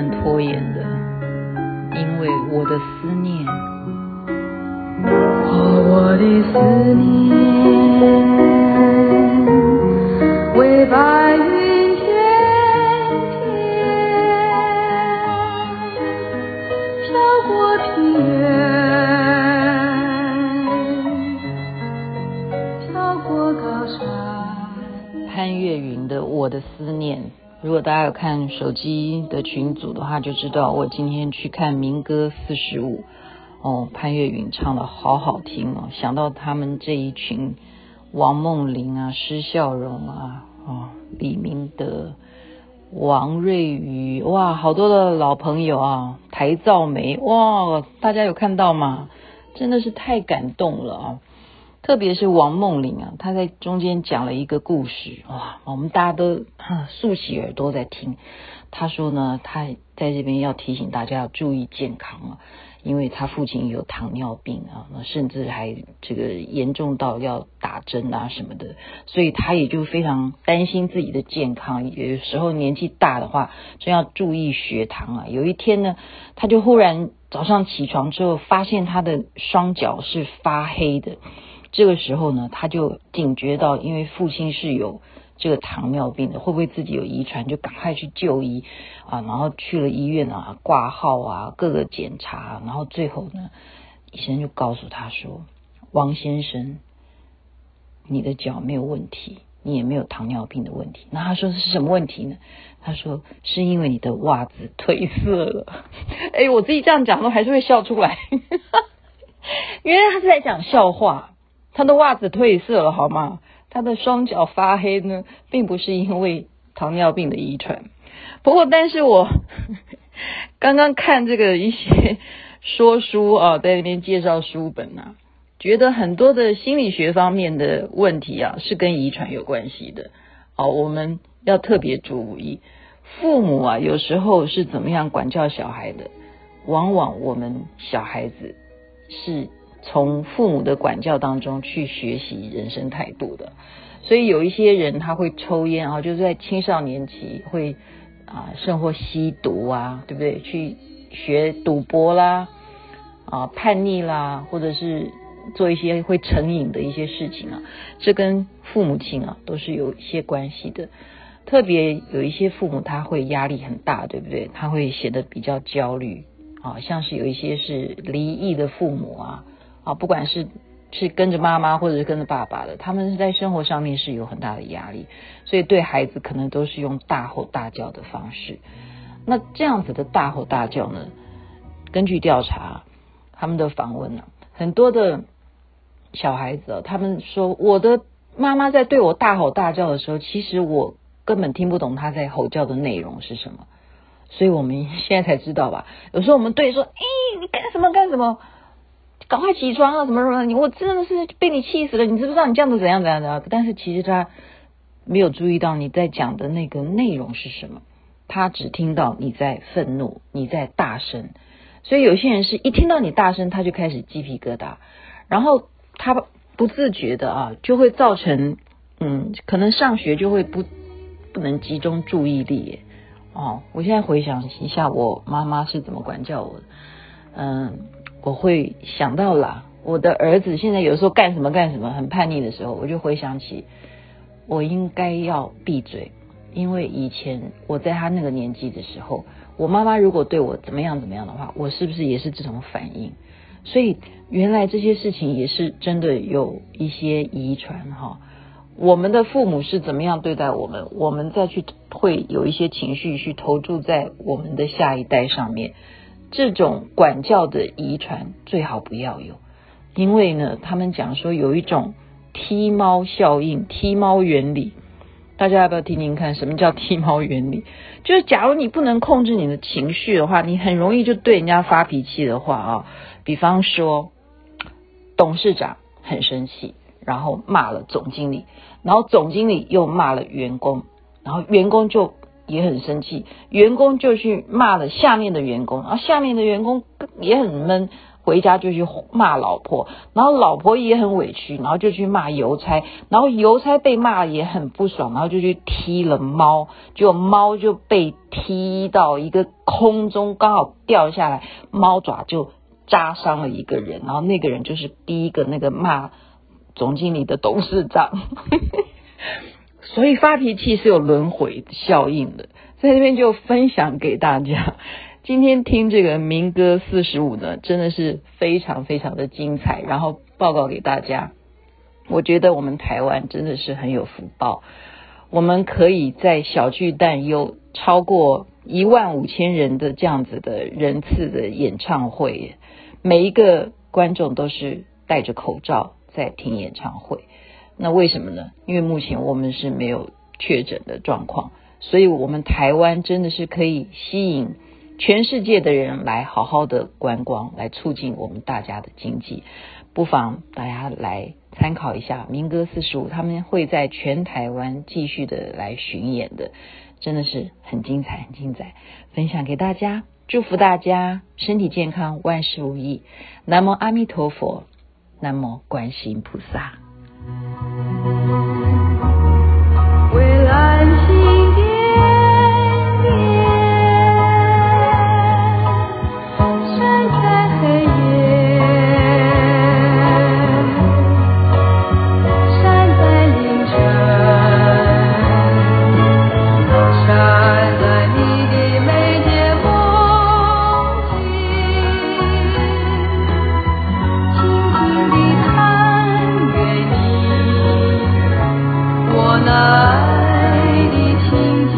能拖延的，因为我的思念，哦，我的思念，为白云翩翩飘过平原，飘过高山。潘越云的《我的思念》。如果大家有看手机的群组的话，就知道我今天去看民歌四十五哦，潘越云唱的好好听哦。想到他们这一群王梦麟啊、施孝荣啊、哦李明德、王瑞瑜，哇，好多的老朋友啊，台造梅，哇，大家有看到吗？真的是太感动了啊！特别是王梦玲啊，她在中间讲了一个故事，哇，我们大家都 竖起耳朵在听。她说呢，她在这边要提醒大家要注意健康啊，因为她父亲有糖尿病啊，甚至还这个严重到要打针啊什么的，所以她也就非常担心自己的健康。有时候年纪大的话，真要注意血糖啊。有一天呢，她就忽然早上起床之后，发现她的双脚是发黑的。这个时候呢，他就警觉到，因为父亲是有这个糖尿病的，会不会自己有遗传？就赶快去就医啊，然后去了医院啊，挂号啊，各个检查，然后最后呢，医生就告诉他说：“王先生，你的脚没有问题，你也没有糖尿病的问题。”那他说是什么问题呢？他说是因为你的袜子褪色了。哎，我自己这样讲都还是会笑出来，因为他是在讲笑话。他的袜子褪色了，好吗？他的双脚发黑呢，并不是因为糖尿病的遗传。不过，但是我 刚刚看这个一些说书啊，在那边介绍书本啊，觉得很多的心理学方面的问题啊，是跟遗传有关系的。好，我们要特别注意，父母啊，有时候是怎么样管教小孩的，往往我们小孩子是。从父母的管教当中去学习人生态度的，所以有一些人他会抽烟啊，就是在青少年期会啊，甚或吸毒啊，对不对？去学赌博啦，啊，叛逆啦，或者是做一些会成瘾的一些事情啊，这跟父母亲啊都是有一些关系的。特别有一些父母他会压力很大，对不对？他会显得比较焦虑啊，像是有一些是离异的父母啊。啊，不管是是跟着妈妈或者是跟着爸爸的，他们是在生活上面是有很大的压力，所以对孩子可能都是用大吼大叫的方式。那这样子的大吼大叫呢？根据调查，他们的访问呢，很多的小孩子，他们说，我的妈妈在对我大吼大叫的时候，其实我根本听不懂她在吼叫的内容是什么。所以我们 现在才知道吧？有时候我们对说，哎，你干什么干什么？赶快起床啊！什么什么？你我真的是被你气死了！你知不知道你这样子怎样怎样的？但是其实他没有注意到你在讲的那个内容是什么，他只听到你在愤怒，你在大声。所以有些人是一听到你大声，他就开始鸡皮疙瘩，然后他不自觉的啊，就会造成嗯，可能上学就会不不能集中注意力。哦，我现在回想一下，我妈妈是怎么管教我的，嗯。我会想到了我的儿子现在有时候干什么干什么很叛逆的时候，我就回想起我应该要闭嘴，因为以前我在他那个年纪的时候，我妈妈如果对我怎么样怎么样的话，我是不是也是这种反应？所以原来这些事情也是真的有一些遗传哈。我们的父母是怎么样对待我们，我们再去会有一些情绪去投注在我们的下一代上面。这种管教的遗传最好不要有，因为呢，他们讲说有一种踢猫效应、踢猫原理，大家要不要听听看？什么叫踢猫原理？就是假如你不能控制你的情绪的话，你很容易就对人家发脾气的话啊，比方说董事长很生气，然后骂了总经理，然后总经理又骂了员工，然后员工就。也很生气，员工就去骂了下面的员工，然后下面的员工也很闷，回家就去骂老婆，然后老婆也很委屈，然后就去骂邮差，然后邮差被骂也很不爽，然后就去踢了猫，结果猫就被踢到一个空中，刚好掉下来，猫爪就扎伤了一个人，然后那个人就是第一个那个骂总经理的董事长。所以发脾气是有轮回效应的，在这边就分享给大家。今天听这个民歌四十五呢，真的是非常非常的精彩。然后报告给大家，我觉得我们台湾真的是很有福报，我们可以在小巨蛋有超过一万五千人的这样子的人次的演唱会，每一个观众都是戴着口罩在听演唱会。那为什么呢？因为目前我们是没有确诊的状况，所以我们台湾真的是可以吸引全世界的人来好好的观光，来促进我们大家的经济。不妨大家来参考一下民歌四十五，他们会在全台湾继续的来巡演的，真的是很精彩，很精彩，分享给大家，祝福大家身体健康，万事如意。南无阿弥陀佛，南无观世音菩萨。爱的情景